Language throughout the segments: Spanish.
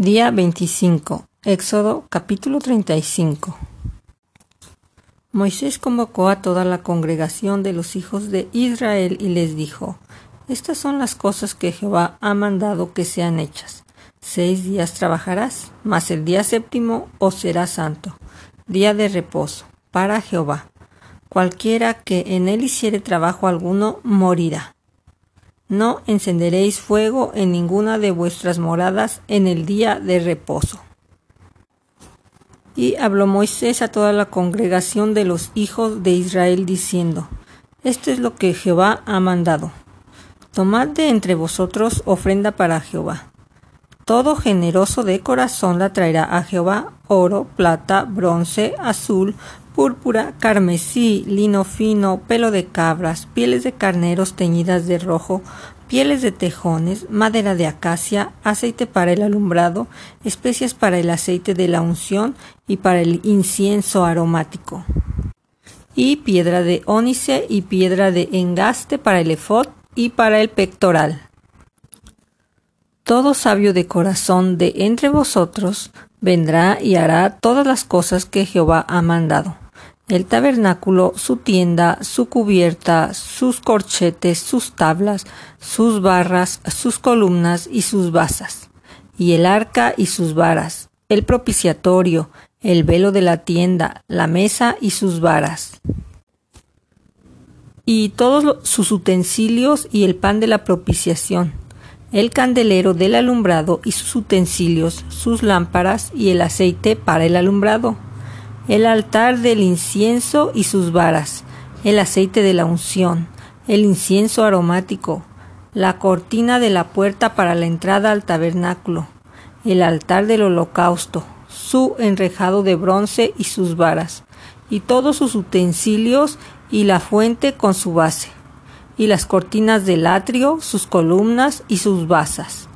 Día 25. Éxodo capítulo 35. Moisés convocó a toda la congregación de los hijos de Israel y les dijo, Estas son las cosas que Jehová ha mandado que sean hechas. Seis días trabajarás, mas el día séptimo os será santo, día de reposo, para Jehová. Cualquiera que en él hiciere trabajo alguno morirá. No encenderéis fuego en ninguna de vuestras moradas en el día de reposo. Y habló Moisés a toda la congregación de los hijos de Israel diciendo, Esto es lo que Jehová ha mandado. Tomad de entre vosotros ofrenda para Jehová. Todo generoso de corazón la traerá a Jehová oro, plata, bronce, azul, púrpura, carmesí, lino fino, pelo de cabras, pieles de carneros teñidas de rojo, pieles de tejones, madera de acacia, aceite para el alumbrado, especias para el aceite de la unción y para el incienso aromático, y piedra de ónice y piedra de engaste para el efod y para el pectoral. Todo sabio de corazón de entre vosotros vendrá y hará todas las cosas que Jehová ha mandado el tabernáculo, su tienda, su cubierta, sus corchetes, sus tablas, sus barras, sus columnas y sus basas, y el arca y sus varas, el propiciatorio, el velo de la tienda, la mesa y sus varas, y todos sus utensilios y el pan de la propiciación, el candelero del alumbrado y sus utensilios, sus lámparas y el aceite para el alumbrado el altar del incienso y sus varas, el aceite de la unción, el incienso aromático, la cortina de la puerta para la entrada al tabernáculo, el altar del holocausto, su enrejado de bronce y sus varas, y todos sus utensilios y la fuente con su base, y las cortinas del atrio, sus columnas y sus basas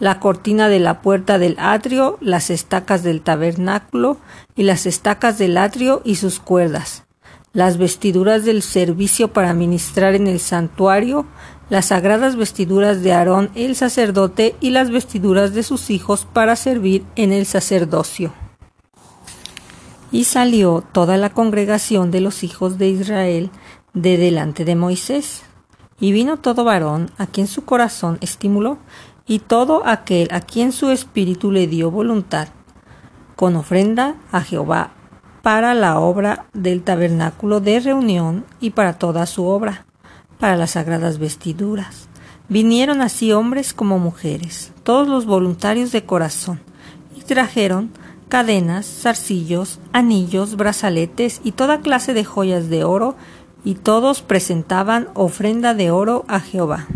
la cortina de la puerta del atrio, las estacas del tabernáculo y las estacas del atrio y sus cuerdas, las vestiduras del servicio para ministrar en el santuario, las sagradas vestiduras de Aarón el sacerdote y las vestiduras de sus hijos para servir en el sacerdocio. Y salió toda la congregación de los hijos de Israel de delante de Moisés. Y vino todo varón a quien su corazón estimuló, y todo aquel a quien su espíritu le dio voluntad, con ofrenda a Jehová para la obra del tabernáculo de reunión y para toda su obra, para las sagradas vestiduras. Vinieron así hombres como mujeres, todos los voluntarios de corazón, y trajeron cadenas, zarcillos, anillos, brazaletes y toda clase de joyas de oro, y todos presentaban ofrenda de oro a Jehová.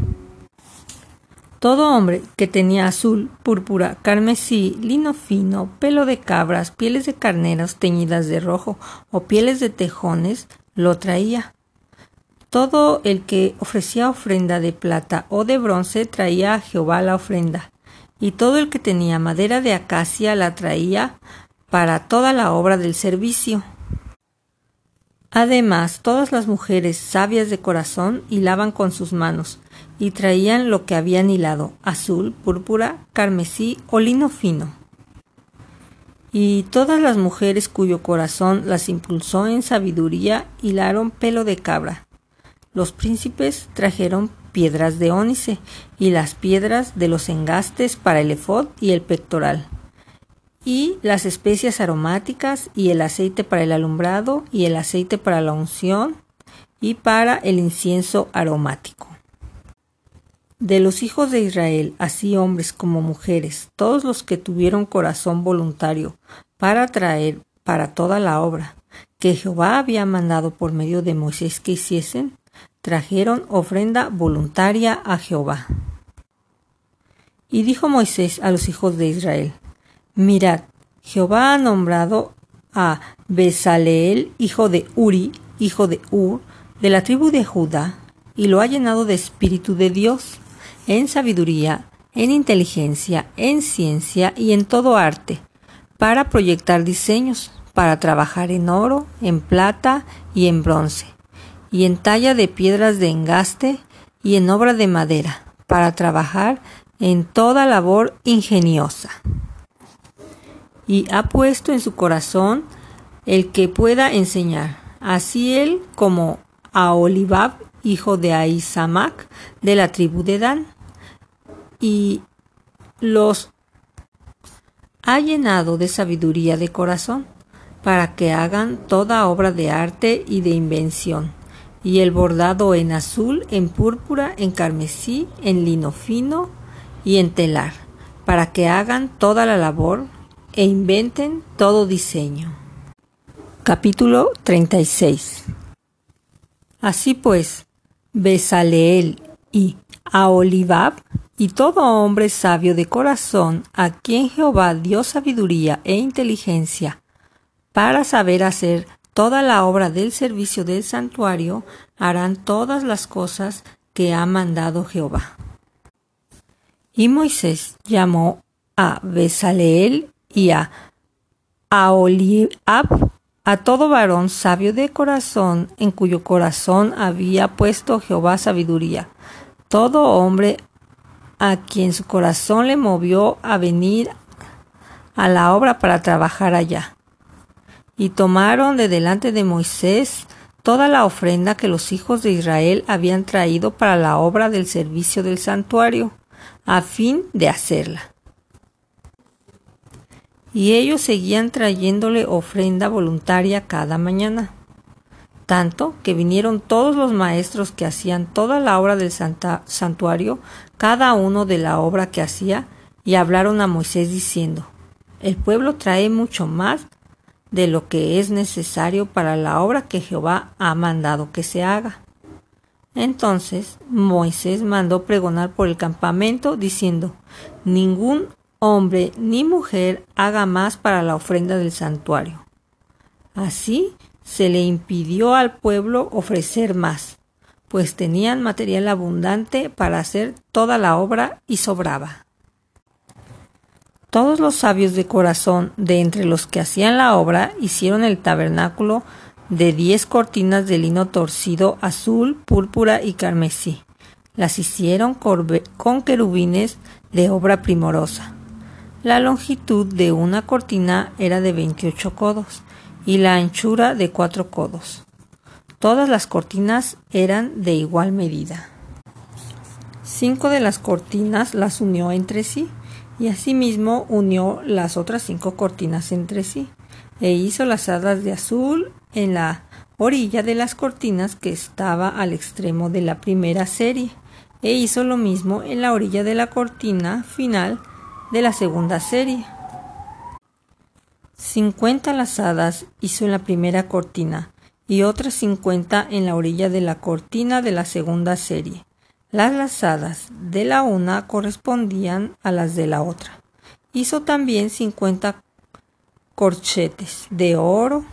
Todo hombre que tenía azul, púrpura, carmesí, lino fino, pelo de cabras, pieles de carneros teñidas de rojo o pieles de tejones, lo traía. Todo el que ofrecía ofrenda de plata o de bronce traía a Jehová la ofrenda, y todo el que tenía madera de acacia la traía para toda la obra del servicio. Además, todas las mujeres sabias de corazón hilaban con sus manos, y traían lo que habían hilado, azul, púrpura, carmesí o lino fino. Y todas las mujeres cuyo corazón las impulsó en sabiduría hilaron pelo de cabra. Los príncipes trajeron piedras de ónice y las piedras de los engastes para el efod y el pectoral y las especias aromáticas y el aceite para el alumbrado y el aceite para la unción y para el incienso aromático. De los hijos de Israel, así hombres como mujeres, todos los que tuvieron corazón voluntario para traer para toda la obra que Jehová había mandado por medio de Moisés que hiciesen, trajeron ofrenda voluntaria a Jehová. Y dijo Moisés a los hijos de Israel, Mirad, Jehová ha nombrado a Besaleel, hijo de Uri, hijo de Ur, de la tribu de Judá, y lo ha llenado de espíritu de Dios, en sabiduría, en inteligencia, en ciencia y en todo arte, para proyectar diseños, para trabajar en oro, en plata y en bronce, y en talla de piedras de engaste y en obra de madera, para trabajar en toda labor ingeniosa. y ha puesto en su corazón el que pueda enseñar, así él como a Olibab, hijo de Aizamac, de la tribu de Dan, y los ha llenado de sabiduría de corazón, para que hagan toda obra de arte y de invención, y el bordado en azul, en púrpura, en carmesí, en lino fino y en telar, para que hagan toda la labor e inventen todo diseño. Capítulo 36 Así pues, Besaleel y Aolibab y todo hombre sabio de corazón a quien Jehová dio sabiduría e inteligencia para saber hacer toda la obra del servicio del santuario, harán todas las cosas que ha mandado Jehová. Y Moisés llamó a Besaleel y a Aoliab, a todo varón sabio de corazón, en cuyo corazón había puesto Jehová sabiduría, todo hombre a quien su corazón le movió a venir a la obra para trabajar allá. Y tomaron de delante de Moisés toda la ofrenda que los hijos de Israel habían traído para la obra del servicio del santuario, a fin de hacerla. Y ellos seguían trayéndole ofrenda voluntaria cada mañana tanto que vinieron todos los maestros que hacían toda la obra del santuario, cada uno de la obra que hacía, y hablaron a Moisés diciendo, El pueblo trae mucho más de lo que es necesario para la obra que Jehová ha mandado que se haga. Entonces Moisés mandó pregonar por el campamento, diciendo, Ningún hombre ni mujer haga más para la ofrenda del santuario. Así se le impidió al pueblo ofrecer más, pues tenían material abundante para hacer toda la obra y sobraba. Todos los sabios de corazón de entre los que hacían la obra hicieron el tabernáculo de diez cortinas de lino torcido azul, púrpura y carmesí. Las hicieron con querubines de obra primorosa. La longitud de una cortina era de veintiocho codos y la anchura de cuatro codos. Todas las cortinas eran de igual medida. Cinco de las cortinas las unió entre sí y asimismo unió las otras cinco cortinas entre sí e hizo las hadas de azul en la orilla de las cortinas que estaba al extremo de la primera serie e hizo lo mismo en la orilla de la cortina final de la segunda serie. Cincuenta lazadas hizo en la primera cortina y otras cincuenta en la orilla de la cortina de la segunda serie. Las lazadas de la una correspondían a las de la otra. Hizo también cincuenta corchetes de oro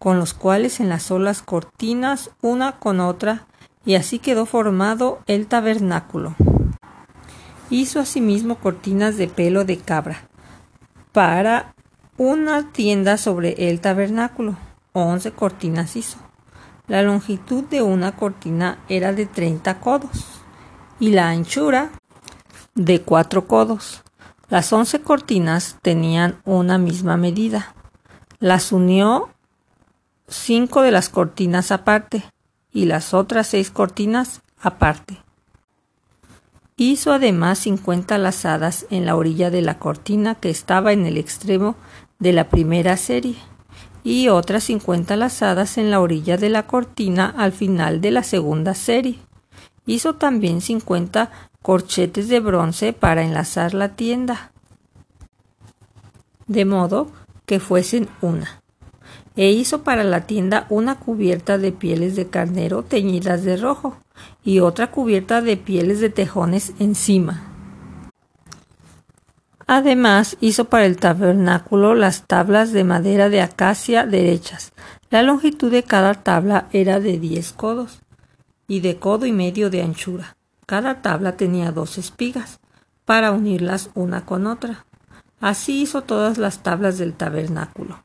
con los cuales enlazó las cortinas una con otra y así quedó formado el tabernáculo. Hizo asimismo cortinas de pelo de cabra para una tienda sobre el tabernáculo. Once cortinas hizo. La longitud de una cortina era de treinta codos y la anchura de cuatro codos. Las once cortinas tenían una misma medida. Las unió cinco de las cortinas aparte y las otras seis cortinas aparte. Hizo además cincuenta lazadas en la orilla de la cortina que estaba en el extremo de la primera serie y otras 50 lazadas en la orilla de la cortina al final de la segunda serie. Hizo también 50 corchetes de bronce para enlazar la tienda, de modo que fuesen una. E hizo para la tienda una cubierta de pieles de carnero teñidas de rojo y otra cubierta de pieles de tejones encima. Además, hizo para el tabernáculo las tablas de madera de acacia derechas. La longitud de cada tabla era de diez codos y de codo y medio de anchura. Cada tabla tenía dos espigas para unirlas una con otra. Así hizo todas las tablas del tabernáculo.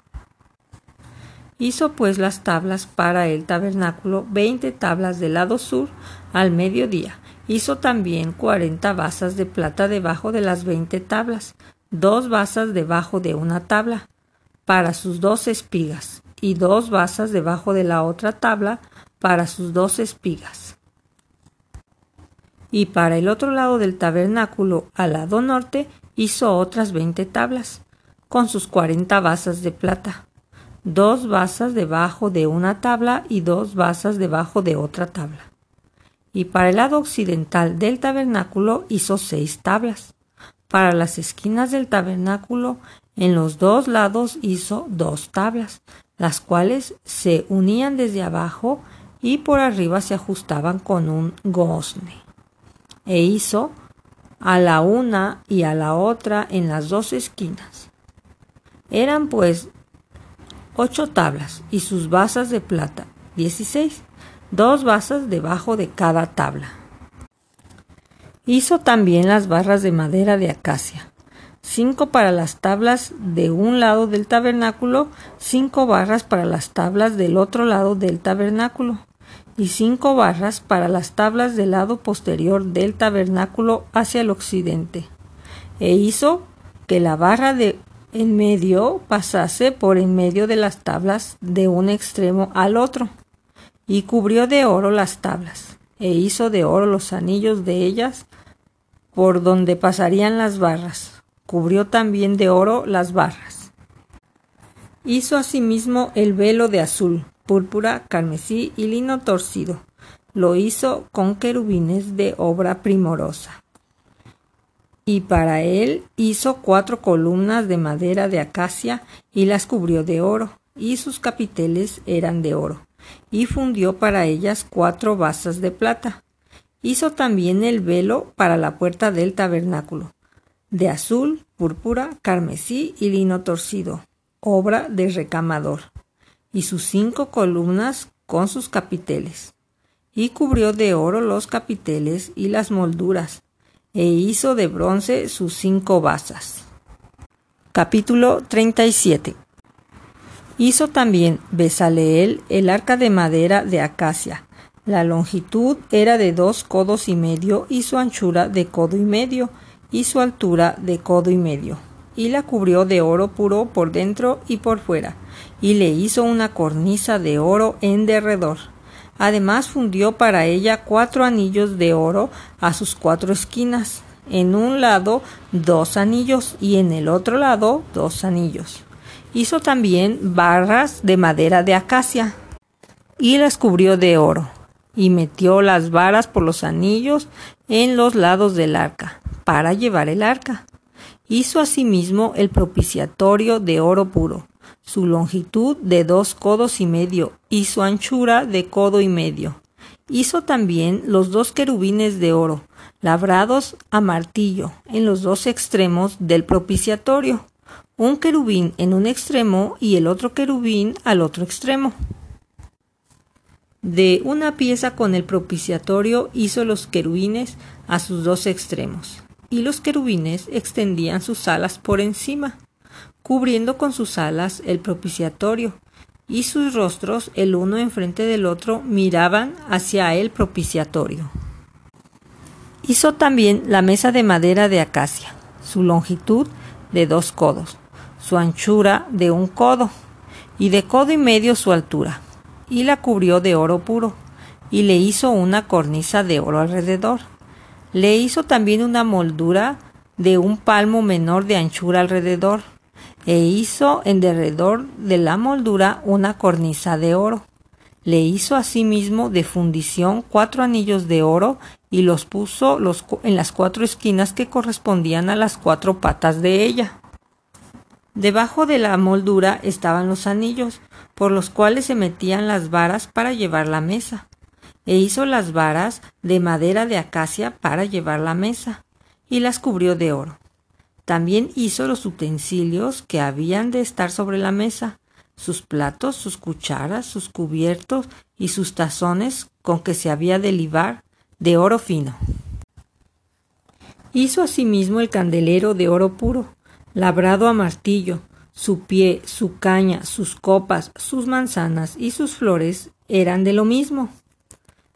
Hizo pues las tablas para el tabernáculo veinte tablas del lado sur al mediodía Hizo también cuarenta basas de plata debajo de las veinte tablas, dos basas debajo de una tabla, para sus dos espigas, y dos basas debajo de la otra tabla, para sus dos espigas. Y para el otro lado del tabernáculo, al lado norte, hizo otras veinte tablas, con sus cuarenta basas de plata, dos basas debajo de una tabla y dos basas debajo de otra tabla. Y para el lado occidental del tabernáculo hizo seis tablas. Para las esquinas del tabernáculo, en los dos lados hizo dos tablas, las cuales se unían desde abajo y por arriba se ajustaban con un gozne. E hizo a la una y a la otra en las dos esquinas. Eran pues ocho tablas y sus basas de plata, dieciséis, dos basas debajo de cada tabla. Hizo también las barras de madera de acacia, cinco para las tablas de un lado del tabernáculo, cinco barras para las tablas del otro lado del tabernáculo, y cinco barras para las tablas del lado posterior del tabernáculo hacia el occidente. E hizo que la barra de en medio pasase por en medio de las tablas de un extremo al otro, y cubrió de oro las tablas, e hizo de oro los anillos de ellas por donde pasarían las barras, cubrió también de oro las barras. Hizo asimismo el velo de azul, púrpura, carmesí y lino torcido. Lo hizo con querubines de obra primorosa. Y para él hizo cuatro columnas de madera de acacia y las cubrió de oro, y sus capiteles eran de oro, y fundió para ellas cuatro basas de plata. Hizo también el velo para la puerta del tabernáculo, de azul, púrpura, carmesí y lino torcido, obra de recamador y sus cinco columnas con sus capiteles. Y cubrió de oro los capiteles y las molduras, e hizo de bronce sus cinco basas. Capítulo 37 Hizo también Besaleel el arca de madera de acacia. La longitud era de dos codos y medio y su anchura de codo y medio y su altura de codo y medio. Y la cubrió de oro puro por dentro y por fuera y le hizo una cornisa de oro en derredor. Además fundió para ella cuatro anillos de oro a sus cuatro esquinas, en un lado dos anillos y en el otro lado dos anillos. Hizo también barras de madera de acacia y las cubrió de oro, y metió las varas por los anillos en los lados del arca, para llevar el arca. Hizo asimismo el propiciatorio de oro puro, su longitud de dos codos y medio y su anchura de codo y medio. Hizo también los dos querubines de oro, labrados a martillo, en los dos extremos del propiciatorio, un querubín en un extremo y el otro querubín al otro extremo. De una pieza con el propiciatorio hizo los querubines a sus dos extremos, y los querubines extendían sus alas por encima cubriendo con sus alas el propiciatorio, y sus rostros, el uno enfrente del otro, miraban hacia el propiciatorio. Hizo también la mesa de madera de acacia, su longitud de dos codos, su anchura de un codo, y de codo y medio su altura, y la cubrió de oro puro, y le hizo una cornisa de oro alrededor. Le hizo también una moldura de un palmo menor de anchura alrededor, e hizo en derredor de la moldura una cornisa de oro. Le hizo asimismo de fundición cuatro anillos de oro y los puso en las cuatro esquinas que correspondían a las cuatro patas de ella. Debajo de la moldura estaban los anillos, por los cuales se metían las varas para llevar la mesa. E hizo las varas de madera de acacia para llevar la mesa, y las cubrió de oro. También hizo los utensilios que habían de estar sobre la mesa, sus platos, sus cucharas, sus cubiertos y sus tazones con que se había de libar de oro fino. Hizo asimismo el candelero de oro puro, labrado a martillo, su pie, su caña, sus copas, sus manzanas y sus flores eran de lo mismo.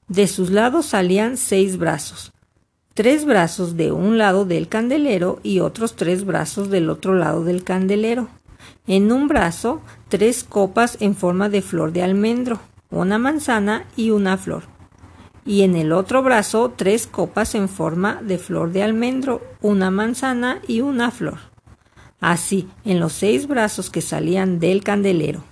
De sus lados salían seis brazos, tres brazos de un lado del candelero y otros tres brazos del otro lado del candelero. En un brazo, tres copas en forma de flor de almendro, una manzana y una flor. Y en el otro brazo, tres copas en forma de flor de almendro, una manzana y una flor. Así, en los seis brazos que salían del candelero.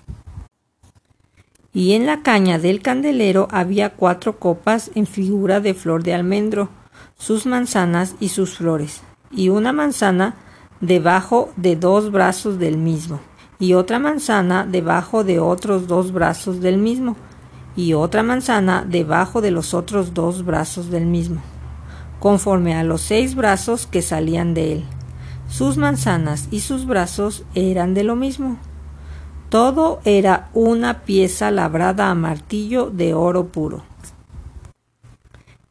Y en la caña del candelero había cuatro copas en figura de flor de almendro, sus manzanas y sus flores, y una manzana debajo de dos brazos del mismo, y otra manzana debajo de otros dos brazos del mismo, y otra manzana debajo de los otros dos brazos del mismo, conforme a los seis brazos que salían de él. Sus manzanas y sus brazos eran de lo mismo. Todo era una pieza labrada a martillo de oro puro.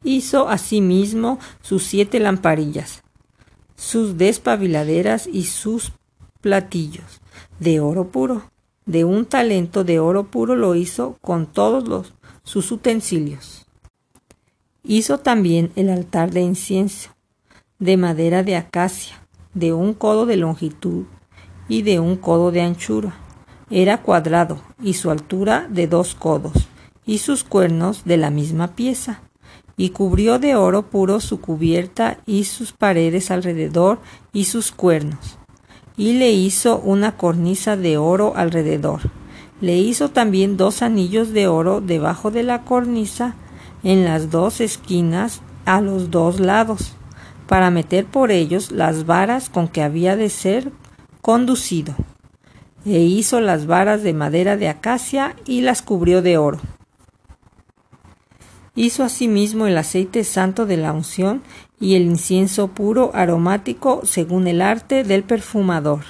Hizo asimismo sus siete lamparillas, sus despabiladeras y sus platillos de oro puro. De un talento de oro puro lo hizo con todos los, sus utensilios. Hizo también el altar de incienso, de madera de acacia, de un codo de longitud y de un codo de anchura. Era cuadrado y su altura de dos codos, y sus cuernos de la misma pieza y cubrió de oro puro su cubierta y sus paredes alrededor y sus cuernos, y le hizo una cornisa de oro alrededor. Le hizo también dos anillos de oro debajo de la cornisa en las dos esquinas a los dos lados, para meter por ellos las varas con que había de ser conducido. E hizo las varas de madera de acacia y las cubrió de oro. Hizo asimismo el aceite santo de la unción y el incienso puro aromático según el arte del perfumador.